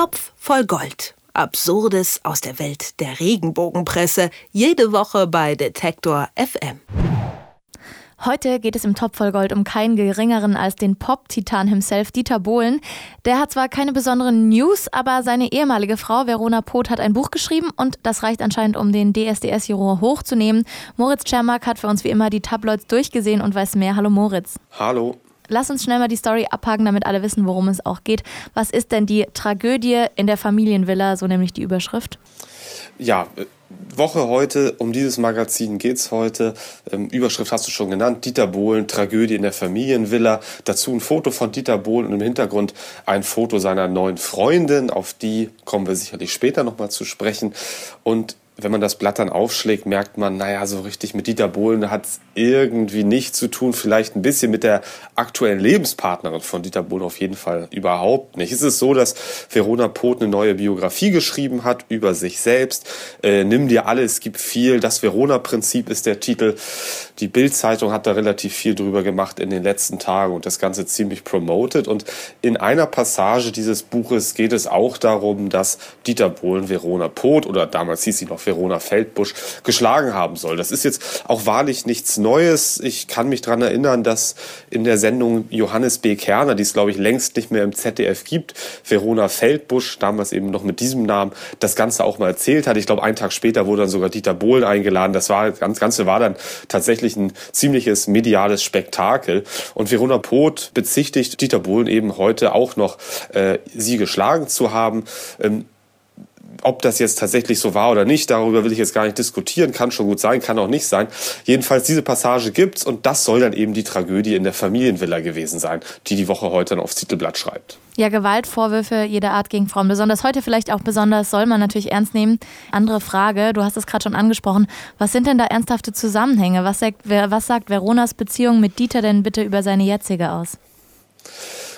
Topf voll Gold. Absurdes aus der Welt der Regenbogenpresse. Jede Woche bei Detektor FM. Heute geht es im Topf voll Gold um keinen geringeren als den Pop-Titan himself, Dieter Bohlen. Der hat zwar keine besonderen News, aber seine ehemalige Frau Verona Poth hat ein Buch geschrieben und das reicht anscheinend, um den DSDS-Juror hochzunehmen. Moritz Czermak hat für uns wie immer die Tabloids durchgesehen und weiß mehr. Hallo Moritz. Hallo. Lass uns schnell mal die Story abhaken, damit alle wissen, worum es auch geht. Was ist denn die Tragödie in der Familienvilla, so nämlich die Überschrift? Ja, Woche heute, um dieses Magazin geht es heute. Ähm, Überschrift hast du schon genannt, Dieter Bohlen, Tragödie in der Familienvilla. Dazu ein Foto von Dieter Bohlen und im Hintergrund ein Foto seiner neuen Freundin. Auf die kommen wir sicherlich später nochmal zu sprechen. Und wenn man das Blatt dann aufschlägt, merkt man, naja, so richtig mit Dieter Bohlen hat es irgendwie nichts zu tun. Vielleicht ein bisschen mit der aktuellen Lebenspartnerin von Dieter Bohlen auf jeden Fall überhaupt nicht. Es ist so, dass Verona Poth eine neue Biografie geschrieben hat über sich selbst. Äh, Nimm dir alles, gibt viel. Das Verona-Prinzip ist der Titel. Die Bild-Zeitung hat da relativ viel drüber gemacht in den letzten Tagen und das Ganze ziemlich promoted. Und in einer Passage dieses Buches geht es auch darum, dass Dieter Bohlen Verona Poth oder damals hieß sie noch Verona Feldbusch geschlagen haben soll. Das ist jetzt auch wahrlich nichts Neues. Ich kann mich daran erinnern, dass in der Sendung Johannes B. Kerner, die es glaube ich längst nicht mehr im ZDF gibt, Verona Feldbusch, damals eben noch mit diesem Namen, das Ganze auch mal erzählt hat. Ich glaube, einen Tag später wurde dann sogar Dieter Bohlen eingeladen. Das war, das Ganze war dann tatsächlich ein ziemliches mediales Spektakel. Und Verona Poth bezichtigt Dieter Bohlen eben heute auch noch, äh, sie geschlagen zu haben. Ähm, ob das jetzt tatsächlich so war oder nicht, darüber will ich jetzt gar nicht diskutieren. Kann schon gut sein, kann auch nicht sein. Jedenfalls diese Passage gibt's und das soll dann eben die Tragödie in der Familienvilla gewesen sein, die die Woche heute dann aufs Titelblatt schreibt. Ja, Gewaltvorwürfe jeder Art gegen Frauen, besonders heute vielleicht auch besonders, soll man natürlich ernst nehmen. Andere Frage, du hast es gerade schon angesprochen. Was sind denn da ernsthafte Zusammenhänge? Was sagt, was sagt Veronas Beziehung mit Dieter denn bitte über seine jetzige aus?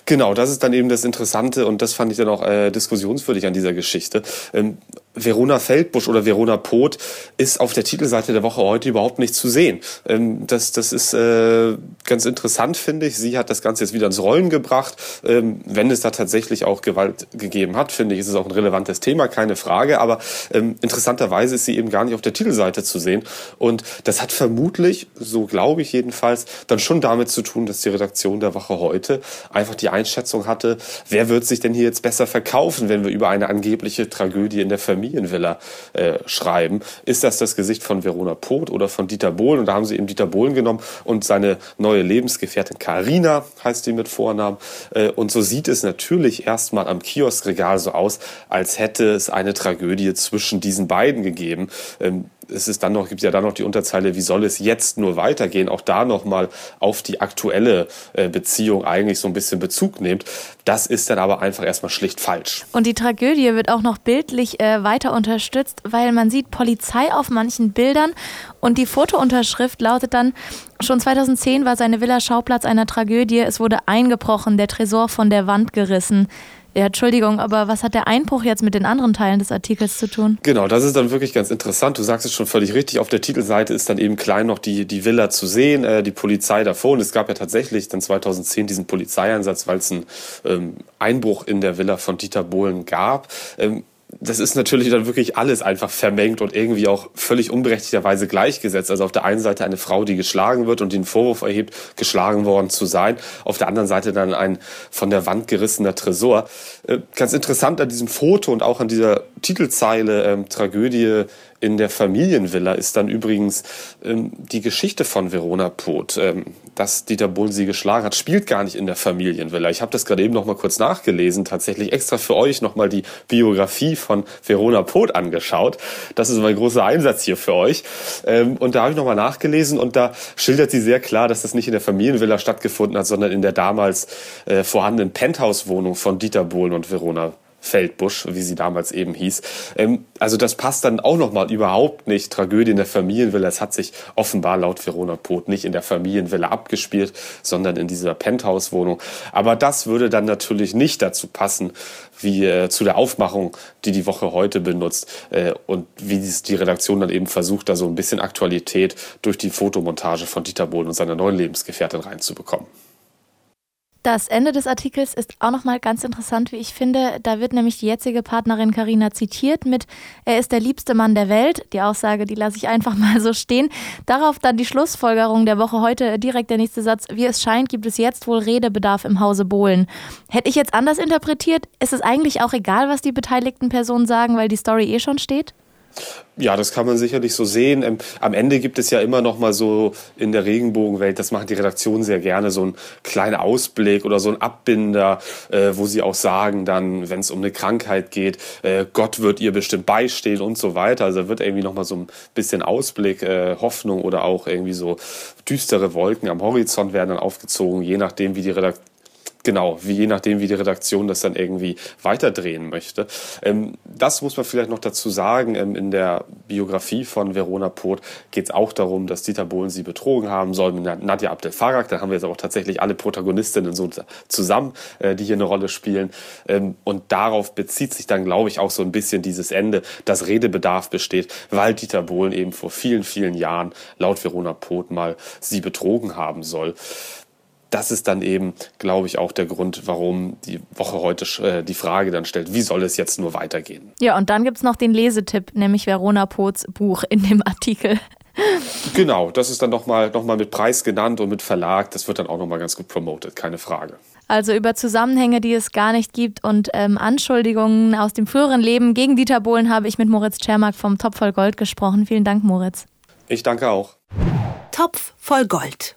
Genau, das ist dann eben das Interessante und das fand ich dann auch äh, diskussionswürdig an dieser Geschichte. Ähm, Verona Feldbusch oder Verona Poth ist auf der Titelseite der Woche heute überhaupt nicht zu sehen. Ähm, das, das ist äh, ganz interessant, finde ich. Sie hat das Ganze jetzt wieder ins Rollen gebracht. Ähm, wenn es da tatsächlich auch Gewalt gegeben hat, finde ich, ist es auch ein relevantes Thema, keine Frage. Aber ähm, interessanterweise ist sie eben gar nicht auf der Titelseite zu sehen. Und das hat vermutlich, so glaube ich jedenfalls, dann schon damit zu tun, dass die Redaktion der Woche heute einfach die Einschätzung hatte, wer wird sich denn hier jetzt besser verkaufen, wenn wir über eine angebliche Tragödie in der Familie Familienvilla äh, schreiben. Ist das das Gesicht von Verona Poth oder von Dieter Bohlen? Und da haben sie eben Dieter Bohlen genommen und seine neue Lebensgefährtin Karina heißt die mit Vornamen. Äh, und so sieht es natürlich erstmal am Kioskregal so aus, als hätte es eine Tragödie zwischen diesen beiden gegeben. Ähm, es ist dann noch, gibt ja dann noch die Unterzeile, wie soll es jetzt nur weitergehen? Auch da nochmal auf die aktuelle äh, Beziehung eigentlich so ein bisschen Bezug nimmt. Das ist dann aber einfach erstmal schlicht falsch. Und die Tragödie wird auch noch bildlich äh, weiter unterstützt, weil man sieht Polizei auf manchen Bildern und die Fotounterschrift lautet dann, schon 2010 war seine Villa Schauplatz einer Tragödie. Es wurde eingebrochen, der Tresor von der Wand gerissen. Ja, Entschuldigung, aber was hat der Einbruch jetzt mit den anderen Teilen des Artikels zu tun? Genau, das ist dann wirklich ganz interessant. Du sagst es schon völlig richtig. Auf der Titelseite ist dann eben klein noch die, die Villa zu sehen, äh, die Polizei davor. Und es gab ja tatsächlich dann 2010 diesen Polizeieinsatz, weil es einen ähm, Einbruch in der Villa von Dieter Bohlen gab. Ähm, das ist natürlich dann wirklich alles einfach vermengt und irgendwie auch völlig unberechtigterweise gleichgesetzt. Also auf der einen Seite eine Frau, die geschlagen wird und den Vorwurf erhebt, geschlagen worden zu sein. Auf der anderen Seite dann ein von der Wand gerissener Tresor. Äh, ganz interessant an diesem Foto und auch an dieser Titelzeile ähm, Tragödie in der Familienvilla ist dann übrigens ähm, die Geschichte von Verona Poth. Ähm, dass Dieter Bohlen sie geschlagen hat, spielt gar nicht in der Familienvilla. Ich habe das gerade eben noch mal kurz nachgelesen, tatsächlich extra für euch noch mal die Biografie von Verona Poth angeschaut. Das ist mein großer Einsatz hier für euch. Ähm, und da habe ich noch mal nachgelesen und da schildert sie sehr klar, dass das nicht in der Familienvilla stattgefunden hat, sondern in der damals äh, vorhandenen Penthouse-Wohnung von Dieter Bohlen und Verona Feldbusch, wie sie damals eben hieß. Ähm, also das passt dann auch nochmal überhaupt nicht. Tragödie in der Familienvilla. Es hat sich offenbar laut Verona Poth nicht in der Familienvilla abgespielt, sondern in dieser Penthouse-Wohnung. Aber das würde dann natürlich nicht dazu passen, wie äh, zu der Aufmachung, die die Woche heute benutzt äh, und wie die Redaktion dann eben versucht, da so ein bisschen Aktualität durch die Fotomontage von Dieter Bohlen und seiner neuen Lebensgefährtin reinzubekommen. Das Ende des Artikels ist auch nochmal ganz interessant, wie ich finde. Da wird nämlich die jetzige Partnerin Karina zitiert mit Er ist der liebste Mann der Welt. Die Aussage, die lasse ich einfach mal so stehen. Darauf dann die Schlussfolgerung der Woche heute, direkt der nächste Satz. Wie es scheint, gibt es jetzt wohl Redebedarf im Hause Bohlen. Hätte ich jetzt anders interpretiert, ist es eigentlich auch egal, was die beteiligten Personen sagen, weil die Story eh schon steht? Ja, das kann man sicherlich so sehen. Ähm, am Ende gibt es ja immer noch mal so in der Regenbogenwelt, das machen die Redaktionen sehr gerne, so einen kleinen Ausblick oder so ein Abbinder, äh, wo sie auch sagen dann, wenn es um eine Krankheit geht, äh, Gott wird ihr bestimmt beistehen und so weiter. Also wird irgendwie noch mal so ein bisschen Ausblick, äh, Hoffnung oder auch irgendwie so düstere Wolken am Horizont werden dann aufgezogen, je nachdem, wie die Redaktion Genau, wie je nachdem, wie die Redaktion das dann irgendwie weiterdrehen möchte. Ähm, das muss man vielleicht noch dazu sagen. Ähm, in der Biografie von Verona Poth geht es auch darum, dass Dieter Bohlen sie betrogen haben soll mit Nadja Abdel Farag. Da haben wir jetzt auch tatsächlich alle Protagonistinnen so zusammen, äh, die hier eine Rolle spielen. Ähm, und darauf bezieht sich dann, glaube ich, auch so ein bisschen dieses Ende, dass Redebedarf besteht, weil Dieter Bohlen eben vor vielen, vielen Jahren laut Verona Poth mal sie betrogen haben soll das ist dann eben, glaube ich, auch der Grund, warum die Woche heute äh, die Frage dann stellt, wie soll es jetzt nur weitergehen? Ja, und dann gibt es noch den Lesetipp, nämlich Verona Poths Buch in dem Artikel. Genau, das ist dann nochmal noch mal mit Preis genannt und mit Verlag. Das wird dann auch nochmal ganz gut promotet, keine Frage. Also über Zusammenhänge, die es gar nicht gibt und ähm, Anschuldigungen aus dem früheren Leben gegen Dieter Bohlen habe ich mit Moritz Czermak vom Topf voll Gold gesprochen. Vielen Dank, Moritz. Ich danke auch. Topf voll Gold.